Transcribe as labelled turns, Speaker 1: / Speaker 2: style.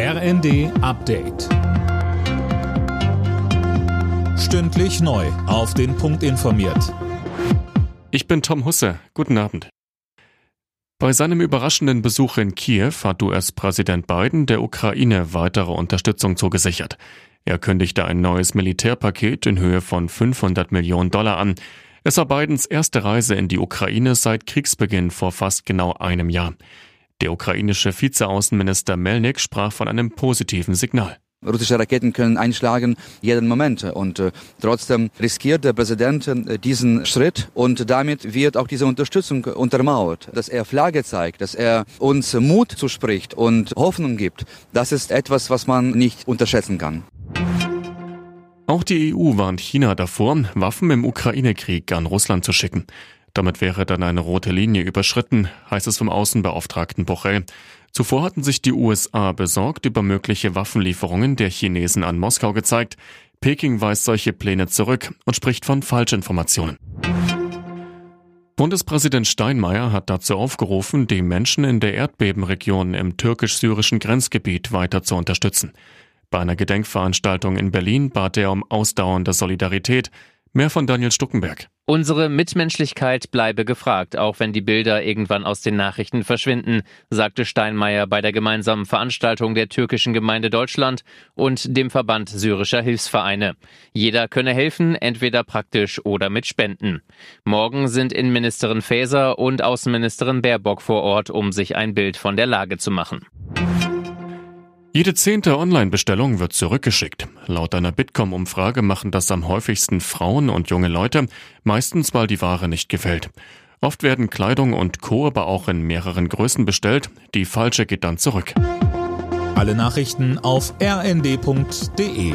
Speaker 1: RND Update. Stündlich neu. Auf den Punkt informiert.
Speaker 2: Ich bin Tom Husse. Guten Abend. Bei seinem überraschenden Besuch in Kiew hat US-Präsident Biden der Ukraine weitere Unterstützung zugesichert. Er kündigte ein neues Militärpaket in Höhe von 500 Millionen Dollar an. Es war Bidens erste Reise in die Ukraine seit Kriegsbeginn vor fast genau einem Jahr. Der ukrainische Vizeaußenminister Melnik sprach von einem positiven Signal.
Speaker 3: Russische Raketen können einschlagen jeden Moment und äh, trotzdem riskiert der Präsident äh, diesen Schritt und damit wird auch diese Unterstützung untermauert, dass er Flagge zeigt, dass er uns Mut zuspricht und Hoffnung gibt. Das ist etwas, was man nicht unterschätzen kann.
Speaker 2: Auch die EU warnt China davor, Waffen im Ukraine-Krieg an Russland zu schicken. Damit wäre dann eine rote Linie überschritten, heißt es vom Außenbeauftragten Borrell. Zuvor hatten sich die USA besorgt über mögliche Waffenlieferungen der Chinesen an Moskau gezeigt. Peking weist solche Pläne zurück und spricht von Falschinformationen. Bundespräsident Steinmeier hat dazu aufgerufen, die Menschen in der Erdbebenregion im türkisch-syrischen Grenzgebiet weiter zu unterstützen. Bei einer Gedenkveranstaltung in Berlin bat er um ausdauernde Solidarität. Mehr von Daniel Stuckenberg.
Speaker 4: Unsere Mitmenschlichkeit bleibe gefragt, auch wenn die Bilder irgendwann aus den Nachrichten verschwinden, sagte Steinmeier bei der gemeinsamen Veranstaltung der türkischen Gemeinde Deutschland und dem Verband syrischer Hilfsvereine. Jeder könne helfen, entweder praktisch oder mit Spenden. Morgen sind Innenministerin Faeser und Außenministerin Baerbock vor Ort, um sich ein Bild von der Lage zu machen.
Speaker 2: Jede zehnte Online-Bestellung wird zurückgeschickt. Laut einer Bitkom-Umfrage machen das am häufigsten Frauen und junge Leute, meistens weil die Ware nicht gefällt. Oft werden Kleidung und Co. aber auch in mehreren Größen bestellt. Die falsche geht dann zurück.
Speaker 1: Alle Nachrichten auf rnd.de